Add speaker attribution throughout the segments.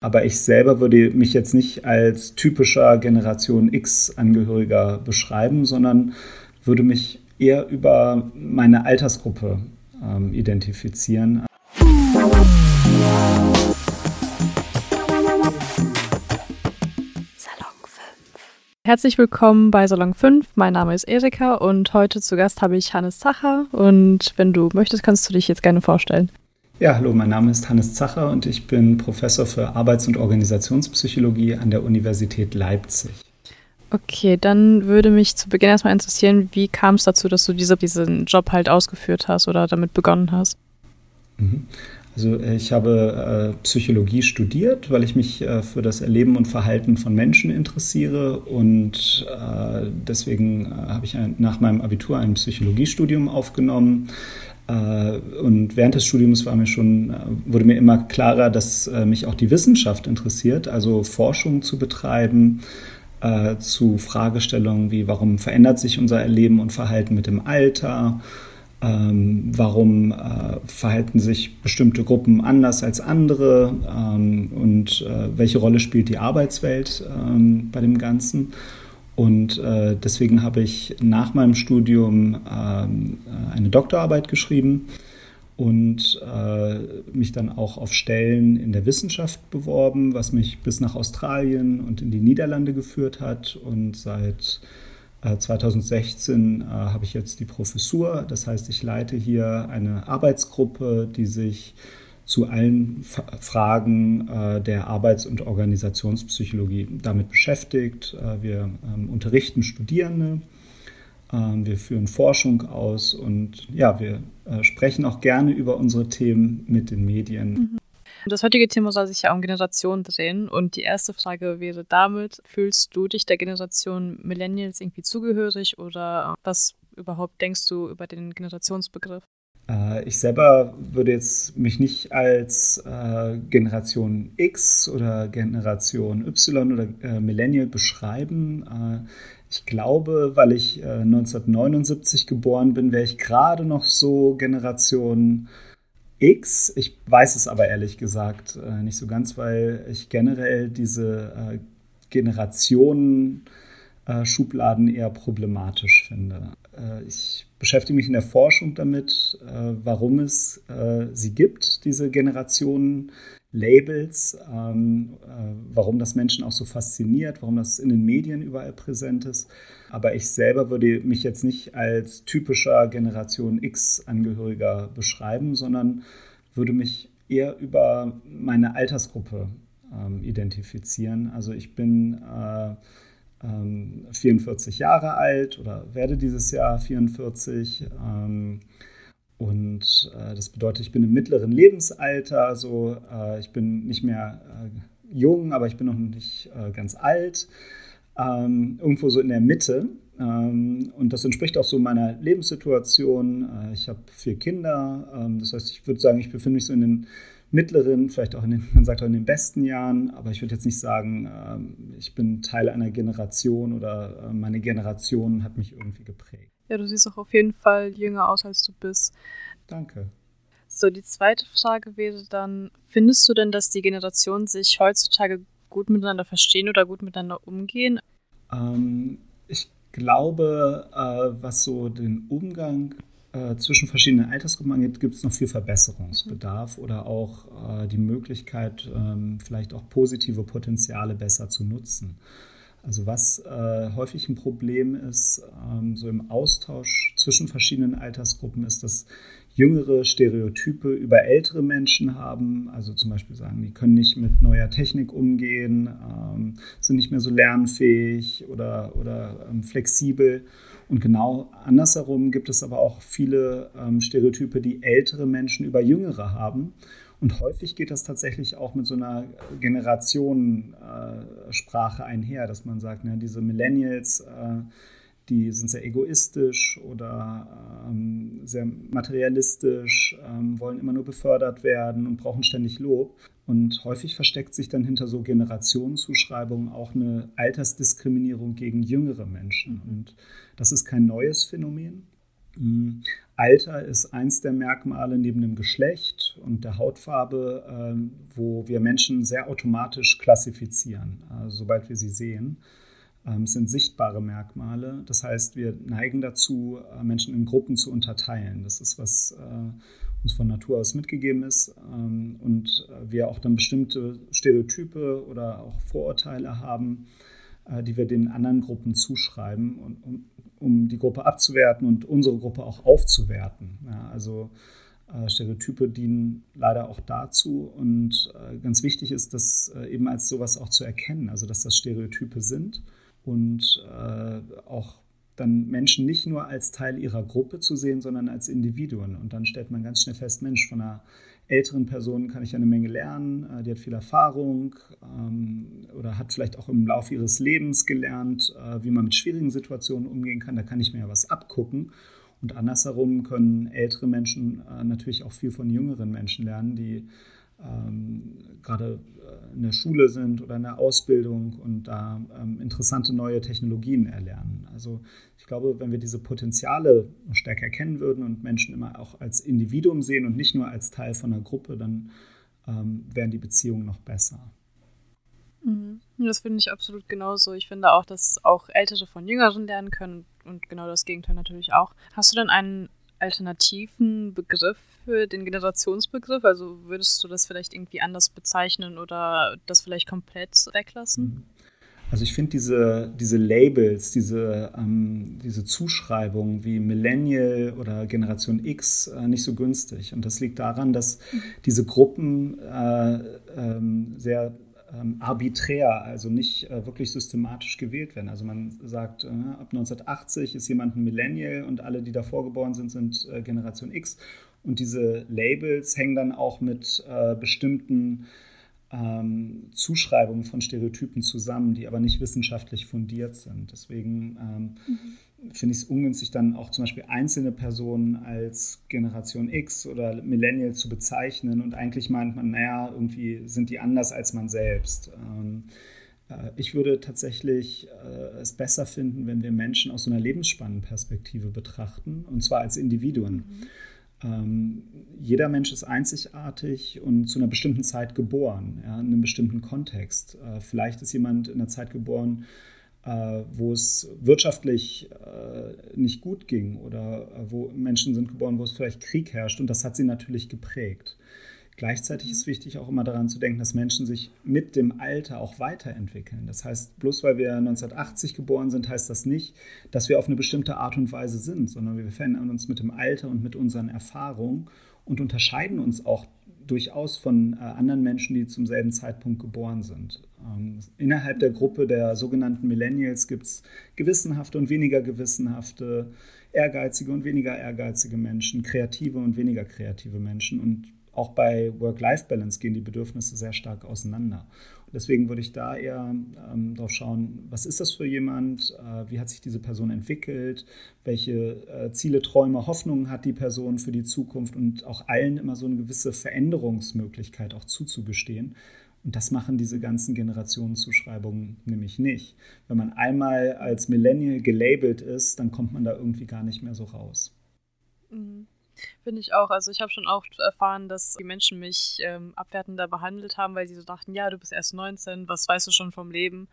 Speaker 1: Aber ich selber würde mich jetzt nicht als typischer Generation X-Angehöriger beschreiben, sondern würde mich eher über meine Altersgruppe ähm, identifizieren.
Speaker 2: Herzlich willkommen bei Salon 5. Mein Name ist Erika und heute zu Gast habe ich Hannes Zacher. Und wenn du möchtest, kannst du dich jetzt gerne vorstellen.
Speaker 1: Ja, hallo, mein Name ist Hannes Zacher und ich bin Professor für Arbeits- und Organisationspsychologie an der Universität Leipzig.
Speaker 2: Okay, dann würde mich zu Beginn erstmal interessieren, wie kam es dazu, dass du diese, diesen Job halt ausgeführt hast oder damit begonnen hast?
Speaker 1: Mhm. Also ich habe äh, Psychologie studiert, weil ich mich äh, für das Erleben und Verhalten von Menschen interessiere und äh, deswegen äh, habe ich ein, nach meinem Abitur ein Psychologiestudium aufgenommen und während des Studiums war mir schon, äh, wurde mir immer klarer, dass äh, mich auch die Wissenschaft interessiert, also Forschung zu betreiben zu Fragestellungen wie, warum verändert sich unser Erleben und Verhalten mit dem Alter? Ähm, warum äh, verhalten sich bestimmte Gruppen anders als andere ähm, und äh, welche Rolle spielt die Arbeitswelt ähm, bei dem Ganzen. Und äh, deswegen habe ich nach meinem Studium ähm, äh, eine Doktorarbeit geschrieben und äh, mich dann auch auf Stellen in der Wissenschaft beworben, was mich bis nach Australien und in die Niederlande geführt hat. Und seit äh, 2016 äh, habe ich jetzt die Professur. Das heißt, ich leite hier eine Arbeitsgruppe, die sich zu allen Fragen äh, der Arbeits- und Organisationspsychologie damit beschäftigt. Äh, wir ähm, unterrichten Studierende, ähm, wir führen Forschung aus und ja, wir äh, sprechen auch gerne über unsere Themen mit den Medien.
Speaker 2: Mhm. Das heutige Thema soll sich ja um Generation drehen und die erste Frage wäre damit, fühlst du dich der Generation Millennials irgendwie zugehörig oder was überhaupt denkst du über den Generationsbegriff?
Speaker 1: Äh, ich selber würde jetzt mich nicht als äh, Generation X oder Generation Y oder äh, Millennial beschreiben. Äh, ich glaube, weil ich 1979 äh, geboren bin, wäre ich gerade noch so Generation X. Ich weiß es aber ehrlich gesagt äh, nicht so ganz, weil ich generell diese Generationen Schubladen eher problematisch finde. ich beschäftige mich in der Forschung damit, äh, warum es äh, sie gibt, diese Generationen. Labels, ähm, äh, warum das Menschen auch so fasziniert, warum das in den Medien überall präsent ist. Aber ich selber würde mich jetzt nicht als typischer Generation X-Angehöriger beschreiben, sondern würde mich eher über meine Altersgruppe ähm, identifizieren. Also ich bin äh, 44 ähm, Jahre alt oder werde dieses Jahr 44. Ähm, und äh, das bedeutet, ich bin im mittleren Lebensalter. Also äh, ich bin nicht mehr äh, jung, aber ich bin noch nicht ganz alt. Ähm, irgendwo so in der Mitte. und das entspricht auch so meiner Lebenssituation. ich habe vier Kinder. das heißt, ich würde sagen, ich befinde mich so in den mittleren, vielleicht auch in den, man sagt auch in den besten Jahren, aber ich würde jetzt nicht sagen, ähm, ich bin Teil einer Generation oder äh, meine Generation hat mich irgendwie geprägt.
Speaker 2: Ja, du siehst auch auf jeden Fall jünger aus, als du bist.
Speaker 1: Danke.
Speaker 2: So, die zweite Frage wäre dann, findest du denn, dass die Generationen sich heutzutage gut miteinander verstehen oder gut miteinander umgehen?
Speaker 1: Ähm, ich glaube, äh, was so den Umgang äh, zwischen verschiedenen Altersgruppen angeht, gibt es noch viel Verbesserungsbedarf oder auch äh, die Möglichkeit, ähm, vielleicht auch positive Potenziale besser zu nutzen. Also was äh, häufig ein Problem ist, ähm, so im Austausch zwischen verschiedenen Altersgruppen, ist, dass jüngere Stereotype über ältere Menschen haben. Also zum Beispiel sagen, die können nicht mit neuer Technik umgehen, ähm, sind nicht mehr so lernfähig oder, oder ähm, flexibel. Und genau andersherum gibt es aber auch viele ähm, Stereotype, die ältere Menschen über jüngere haben. Und häufig geht das tatsächlich auch mit so einer Generationensprache einher, dass man sagt, ne, diese Millennials, äh, die sind sehr egoistisch oder ähm, sehr materialistisch, ähm, wollen immer nur befördert werden und brauchen ständig Lob. Und häufig versteckt sich dann hinter so Generationenzuschreibungen auch eine Altersdiskriminierung gegen jüngere Menschen. Und das ist kein neues Phänomen. Mm, Alter ist eins der Merkmale neben dem Geschlecht und der Hautfarbe, ähm, wo wir Menschen sehr automatisch klassifizieren, äh, sobald wir sie sehen. Ähm, sind sichtbare Merkmale. Das heißt, wir neigen dazu, äh, Menschen in Gruppen zu unterteilen. Das ist, was äh, uns von Natur aus mitgegeben ist. Ähm, und wir auch dann bestimmte Stereotype oder auch Vorurteile haben, die wir den anderen Gruppen zuschreiben. Um die Gruppe abzuwerten und unsere Gruppe auch aufzuwerten. Also äh, Stereotype dienen leider auch dazu und äh, ganz wichtig ist, das äh, eben als sowas auch zu erkennen, also dass das Stereotype sind und äh, auch dann Menschen nicht nur als Teil ihrer Gruppe zu sehen, sondern als Individuen. Und dann stellt man ganz schnell fest, Mensch, von einer älteren Person kann ich eine Menge lernen, äh, die hat viel Erfahrung ähm, oder hat vielleicht auch im Laufe ihres Lebens gelernt, äh, wie man mit schwierigen Situationen umgehen kann. Da kann ich mir ja was abgucken. Und andersherum können ältere Menschen äh, natürlich auch viel von jüngeren Menschen lernen, die ähm, gerade äh, in der Schule sind oder in der Ausbildung und da ähm, interessante neue Technologien erlernen. Also ich glaube, wenn wir diese Potenziale stärker erkennen würden und Menschen immer auch als Individuum sehen und nicht nur als Teil von einer Gruppe, dann ähm, wären die Beziehungen noch besser.
Speaker 2: Mhm. Das finde ich absolut genauso. Ich finde auch, dass auch Ältere von Jüngeren lernen können und genau das Gegenteil natürlich auch. Hast du denn einen alternativen Begriff für den Generationsbegriff? Also würdest du das vielleicht irgendwie anders bezeichnen oder das vielleicht komplett weglassen? Mhm.
Speaker 1: Also ich finde diese, diese Labels, diese, ähm, diese Zuschreibungen wie Millennial oder Generation X äh, nicht so günstig. Und das liegt daran, dass mhm. diese Gruppen äh, ähm, sehr ähm, arbiträr, also nicht äh, wirklich systematisch gewählt werden. Also man sagt, äh, ab 1980 ist jemand ein Millennial und alle, die davor geboren sind, sind äh, Generation X. Und diese Labels hängen dann auch mit äh, bestimmten ähm, Zuschreibungen von Stereotypen zusammen, die aber nicht wissenschaftlich fundiert sind. Deswegen ähm, mhm finde ich es ungünstig, dann auch zum Beispiel einzelne Personen als Generation X oder Millennial zu bezeichnen. Und eigentlich meint man, naja, irgendwie sind die anders als man selbst. Ähm, äh, ich würde tatsächlich äh, es besser finden, wenn wir Menschen aus so einer Lebensspannenperspektive betrachten, und zwar als Individuen. Mhm. Ähm, jeder Mensch ist einzigartig und zu einer bestimmten Zeit geboren, ja, in einem bestimmten Kontext. Äh, vielleicht ist jemand in einer Zeit geboren, äh, wo es wirtschaftlich äh, nicht gut ging oder äh, wo Menschen sind geboren, wo es vielleicht Krieg herrscht. Und das hat sie natürlich geprägt. Gleichzeitig ist wichtig auch immer daran zu denken, dass Menschen sich mit dem Alter auch weiterentwickeln. Das heißt, bloß weil wir 1980 geboren sind, heißt das nicht, dass wir auf eine bestimmte Art und Weise sind, sondern wir verändern uns mit dem Alter und mit unseren Erfahrungen und unterscheiden uns auch durchaus von äh, anderen Menschen, die zum selben Zeitpunkt geboren sind. Ähm, innerhalb der Gruppe der sogenannten Millennials gibt es gewissenhafte und weniger gewissenhafte, ehrgeizige und weniger ehrgeizige Menschen, kreative und weniger kreative Menschen. Und auch bei Work-Life-Balance gehen die Bedürfnisse sehr stark auseinander. Deswegen würde ich da eher ähm, darauf schauen, was ist das für jemand, äh, wie hat sich diese Person entwickelt, welche äh, Ziele, Träume, Hoffnungen hat die Person für die Zukunft und auch allen immer so eine gewisse Veränderungsmöglichkeit auch zuzugestehen. Und das machen diese ganzen Generationenzuschreibungen nämlich nicht. Wenn man einmal als Millennial gelabelt ist, dann kommt man da irgendwie gar nicht mehr so raus.
Speaker 2: Mhm. Finde ich auch. Also ich habe schon oft erfahren, dass die Menschen mich ähm, abwertender behandelt haben, weil sie so dachten, ja, du bist erst 19, was weißt du schon vom Leben?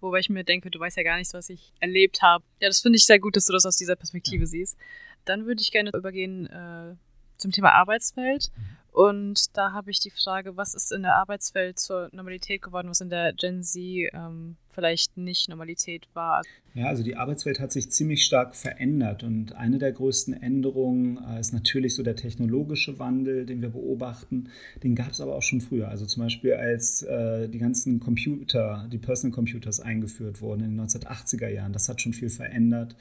Speaker 2: Wobei ich mir denke, du weißt ja gar nichts, was ich erlebt habe. Ja, das finde ich sehr gut, dass du das aus dieser Perspektive ja. siehst. Dann würde ich gerne übergehen äh, zum Thema Arbeitswelt. Mhm. Und da habe ich die Frage, was ist in der Arbeitswelt zur Normalität geworden, was in der Gen Z ähm, vielleicht nicht Normalität war?
Speaker 1: Ja, also die Arbeitswelt hat sich ziemlich stark verändert und eine der größten Änderungen äh, ist natürlich so der technologische Wandel, den wir beobachten. Den gab es aber auch schon früher. Also zum Beispiel als äh, die ganzen Computer, die Personal Computers eingeführt wurden in den 1980er Jahren. Das hat schon viel verändert.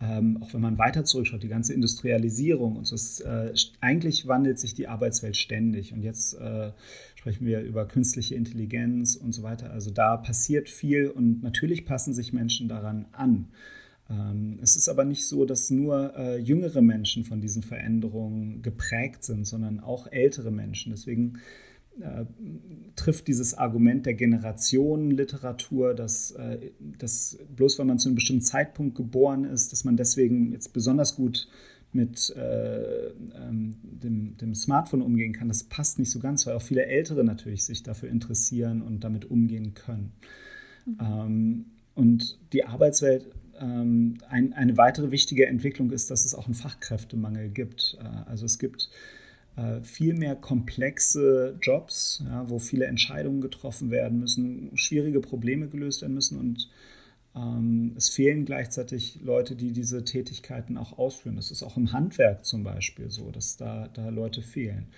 Speaker 1: Ähm, auch wenn man weiter zurückschaut, die ganze Industrialisierung und so, ist, äh, eigentlich wandelt sich die Arbeitswelt ständig. Und jetzt äh, sprechen wir über künstliche Intelligenz und so weiter. Also da passiert viel und natürlich passen sich Menschen daran an. Ähm, es ist aber nicht so, dass nur äh, jüngere Menschen von diesen Veränderungen geprägt sind, sondern auch ältere Menschen. Deswegen äh, trifft dieses Argument der Generationenliteratur, dass, äh, dass bloß weil man zu einem bestimmten Zeitpunkt geboren ist, dass man deswegen jetzt besonders gut mit äh, ähm, dem, dem, Smartphone umgehen kann, das passt nicht so ganz, weil auch viele Ältere natürlich sich dafür interessieren und damit umgehen können. Mhm. Ähm, und die Arbeitswelt, ähm, ein, eine weitere wichtige Entwicklung ist, dass es auch einen Fachkräftemangel gibt. Äh, also es gibt viel mehr komplexe Jobs, ja, wo viele Entscheidungen getroffen werden müssen, schwierige Probleme gelöst werden müssen und ähm, es fehlen gleichzeitig Leute, die diese Tätigkeiten auch ausführen. Das ist auch im Handwerk zum Beispiel so, dass da, da Leute fehlen.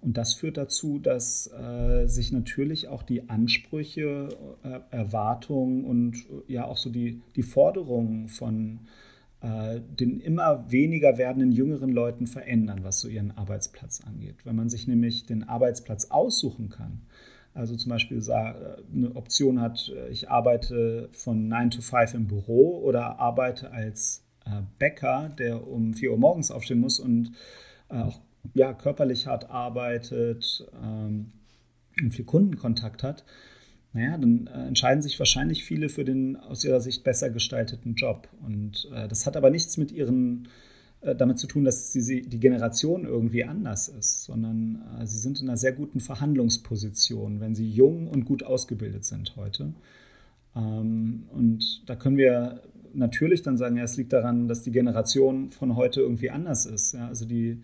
Speaker 1: Und das führt dazu, dass äh, sich natürlich auch die Ansprüche, äh, Erwartungen und äh, ja auch so die, die Forderungen von äh, den immer weniger werdenden jüngeren Leuten verändern, was so ihren Arbeitsplatz angeht. Wenn man sich nämlich den Arbeitsplatz aussuchen kann, also zum Beispiel eine Option hat, äh, ich arbeite von 9 to 5 im Büro oder arbeite als äh, Bäcker, der um 4 Uhr morgens aufstehen muss und äh, auch ja, körperlich hart arbeitet ähm, und viel Kundenkontakt hat. Naja, dann entscheiden sich wahrscheinlich viele für den aus ihrer Sicht besser gestalteten Job. Und das hat aber nichts mit ihren äh, damit zu tun, dass sie, die Generation irgendwie anders ist, sondern äh, sie sind in einer sehr guten Verhandlungsposition, wenn sie jung und gut ausgebildet sind heute. Ähm, und da können wir natürlich dann sagen, ja, es liegt daran, dass die Generation von heute irgendwie anders ist. Ja, also die,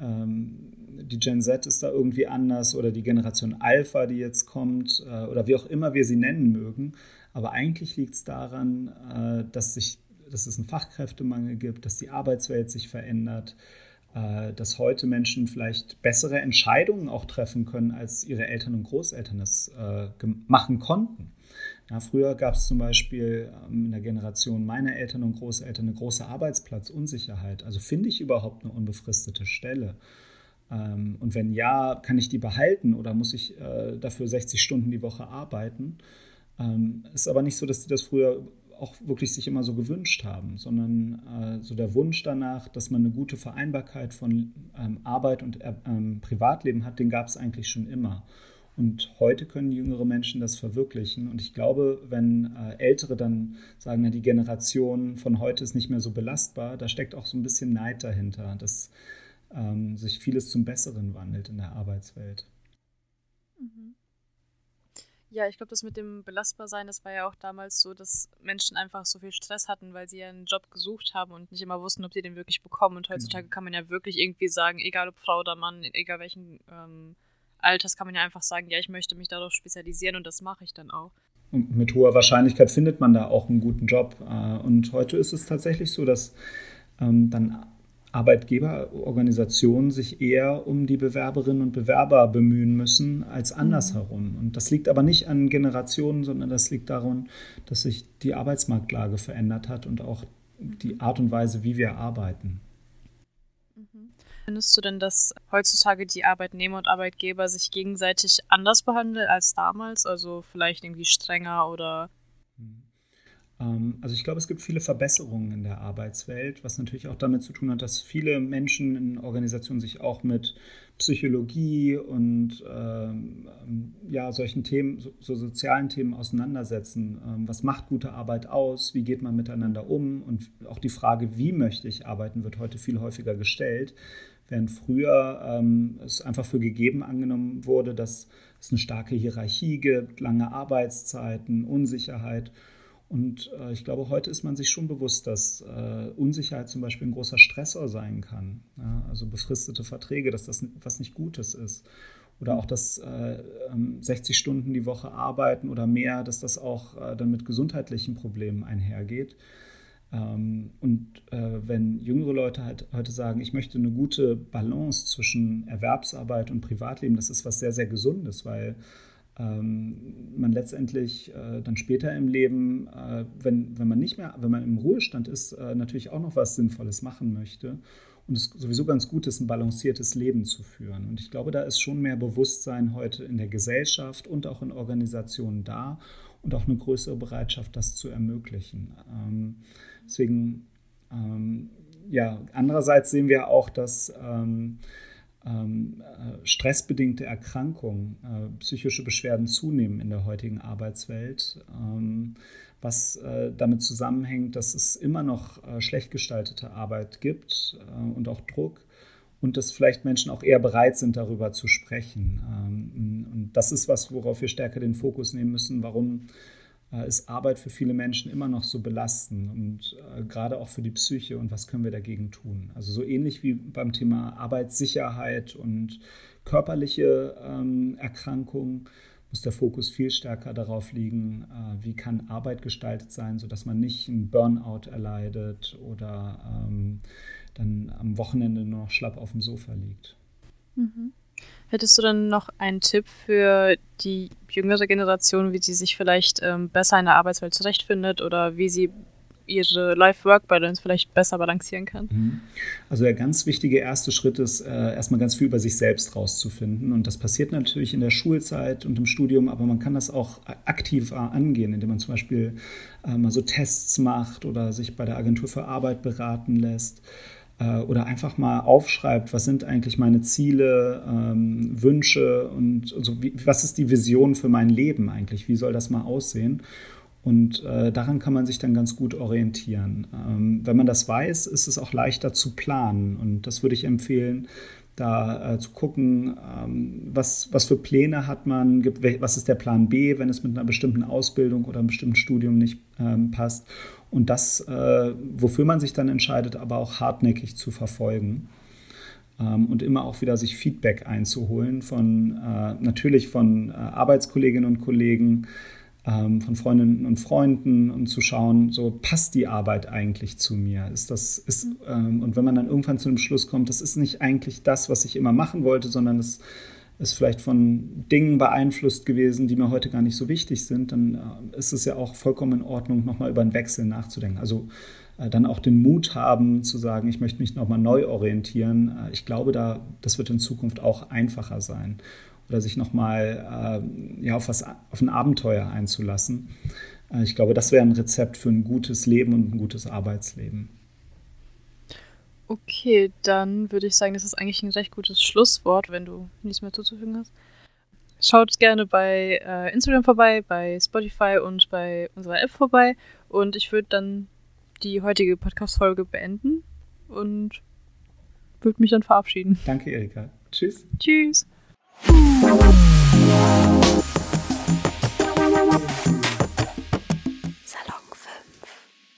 Speaker 1: die Gen Z ist da irgendwie anders oder die Generation Alpha, die jetzt kommt äh, oder wie auch immer wir sie nennen mögen. Aber eigentlich liegt es daran, äh, dass sich dass es einen Fachkräftemangel gibt, dass die Arbeitswelt sich verändert, äh, dass heute Menschen vielleicht bessere Entscheidungen auch treffen können, als ihre Eltern und Großeltern das machen konnten. Ja, früher gab es zum Beispiel ähm, in der Generation meiner Eltern und Großeltern eine große Arbeitsplatzunsicherheit. Also finde ich überhaupt eine unbefristete Stelle? Ähm, und wenn ja, kann ich die behalten oder muss ich äh, dafür 60 Stunden die Woche arbeiten? Ähm, ist aber nicht so, dass die das früher auch wirklich sich immer so gewünscht haben, sondern äh, so der Wunsch danach, dass man eine gute Vereinbarkeit von Arbeit und äh, Privatleben hat, den gab es eigentlich schon immer. Und heute können jüngere Menschen das verwirklichen. Und ich glaube, wenn äh, Ältere dann sagen, na, die Generation von heute ist nicht mehr so belastbar, da steckt auch so ein bisschen Neid dahinter, dass ähm, sich vieles zum Besseren wandelt in der Arbeitswelt.
Speaker 2: Mhm. Ja, ich glaube, das mit dem Belastbarsein, das war ja auch damals so, dass Menschen einfach so viel Stress hatten, weil sie ja einen Job gesucht haben und nicht immer wussten, ob sie den wirklich bekommen. Und heutzutage genau. kann man ja wirklich irgendwie sagen, egal ob Frau oder Mann, egal welchen ähm, Alters, kann man ja einfach sagen, ja, ich möchte mich darauf spezialisieren und das mache ich dann auch.
Speaker 1: Und mit hoher Wahrscheinlichkeit findet man da auch einen guten Job. Äh, und heute ist es tatsächlich so, dass ähm, dann Arbeitgeberorganisationen sich eher um die Bewerberinnen und Bewerber bemühen müssen als mhm. andersherum. Und das liegt aber nicht an Generationen, sondern das liegt daran, dass sich die Arbeitsmarktlage verändert hat und auch die Art und Weise, wie wir arbeiten.
Speaker 2: Findest du denn, dass heutzutage die Arbeitnehmer und Arbeitgeber sich gegenseitig anders behandeln als damals? Also vielleicht irgendwie strenger oder
Speaker 1: ähm, also ich glaube, es gibt viele Verbesserungen in der Arbeitswelt, was natürlich auch damit zu tun hat, dass viele Menschen in Organisationen sich auch mit Psychologie und ähm, ja, solchen Themen, so, so, sozialen Themen auseinandersetzen. Ähm, was macht gute Arbeit aus? Wie geht man miteinander um? Und auch die Frage, wie möchte ich arbeiten, wird heute viel häufiger gestellt. Während früher ähm, es einfach für gegeben angenommen wurde, dass es eine starke Hierarchie gibt, lange Arbeitszeiten, Unsicherheit. Und äh, ich glaube, heute ist man sich schon bewusst, dass äh, Unsicherheit zum Beispiel ein großer Stressor sein kann. Ja? Also befristete Verträge, dass das was nicht Gutes ist. Oder auch, dass äh, 60 ähm, Stunden die Woche arbeiten oder mehr, dass das auch äh, dann mit gesundheitlichen Problemen einhergeht. Ähm, und äh, wenn jüngere Leute halt heute sagen, ich möchte eine gute Balance zwischen Erwerbsarbeit und Privatleben, das ist was sehr, sehr Gesundes, weil ähm, man letztendlich äh, dann später im Leben, äh, wenn, wenn man nicht mehr, wenn man im Ruhestand ist, natürlich auch noch was Sinnvolles machen möchte und es sowieso ganz gut ist, ein balanciertes Leben zu führen. Und ich glaube, da ist schon mehr Bewusstsein heute in der Gesellschaft und auch in Organisationen da und auch eine größere Bereitschaft, das zu ermöglichen. Ähm, deswegen, ähm, ja, andererseits sehen wir auch, dass ähm, äh, stressbedingte Erkrankungen, äh, psychische Beschwerden zunehmen in der heutigen Arbeitswelt, ähm, was äh, damit zusammenhängt, dass es immer noch äh, schlecht gestaltete Arbeit gibt äh, und auch Druck und dass vielleicht Menschen auch eher bereit sind, darüber zu sprechen. Ähm, und das ist was, worauf wir stärker den Fokus nehmen müssen, warum ist Arbeit für viele Menschen immer noch so belastend und äh, gerade auch für die Psyche und was können wir dagegen tun. Also so ähnlich wie beim Thema Arbeitssicherheit und körperliche ähm, Erkrankungen muss der Fokus viel stärker darauf liegen, äh, wie kann Arbeit gestaltet sein, sodass man nicht einen Burnout erleidet oder ähm, dann am Wochenende nur noch schlapp auf dem Sofa liegt.
Speaker 2: Mhm. Hättest du dann noch einen Tipp für die jüngere Generation, wie sie sich vielleicht ähm, besser in der Arbeitswelt zurechtfindet oder wie sie ihre Life-Work-Balance vielleicht besser balancieren kann?
Speaker 1: Mhm. Also der ganz wichtige erste Schritt ist, äh, erstmal ganz viel über sich selbst rauszufinden. Und das passiert natürlich in der Schulzeit und im Studium, aber man kann das auch aktiv angehen, indem man zum Beispiel äh, mal so Tests macht oder sich bei der Agentur für Arbeit beraten lässt äh, oder einfach mal aufschreibt, was sind eigentlich meine Ziele, ähm, Wünsche und, und wie, was ist die Vision für mein Leben eigentlich, wie soll das mal aussehen? Und äh, daran kann man sich dann ganz gut orientieren. Ähm, wenn man das weiß, ist es auch leichter zu planen. Und das würde ich empfehlen, da äh, zu gucken, ähm, was, was für Pläne hat man, gibt, was ist der Plan B, wenn es mit einer bestimmten Ausbildung oder einem bestimmten Studium nicht ähm, passt. Und das, äh, wofür man sich dann entscheidet, aber auch hartnäckig zu verfolgen. Ähm, und immer auch wieder sich Feedback einzuholen von äh, natürlich von äh, Arbeitskolleginnen und Kollegen, ähm, von Freundinnen und Freunden und zu schauen, so passt die Arbeit eigentlich zu mir? Ist das, ist, ähm, und wenn man dann irgendwann zu dem Schluss kommt, das ist nicht eigentlich das, was ich immer machen wollte, sondern es ist vielleicht von Dingen beeinflusst gewesen, die mir heute gar nicht so wichtig sind, dann äh, ist es ja auch vollkommen in Ordnung, nochmal über einen Wechsel nachzudenken. Also äh, dann auch den Mut haben zu sagen, ich möchte mich nochmal neu orientieren. Äh, ich glaube, da, das wird in Zukunft auch einfacher sein oder sich nochmal ja, auf, auf ein Abenteuer einzulassen. Ich glaube, das wäre ein Rezept für ein gutes Leben und ein gutes Arbeitsleben.
Speaker 2: Okay, dann würde ich sagen, das ist eigentlich ein recht gutes Schlusswort, wenn du nichts mehr zuzufügen hast. Schaut gerne bei äh, Instagram vorbei, bei Spotify und bei unserer App vorbei. Und ich würde dann die heutige Podcast-Folge beenden und würde mich dann verabschieden.
Speaker 1: Danke, Erika. Tschüss.
Speaker 2: Tschüss.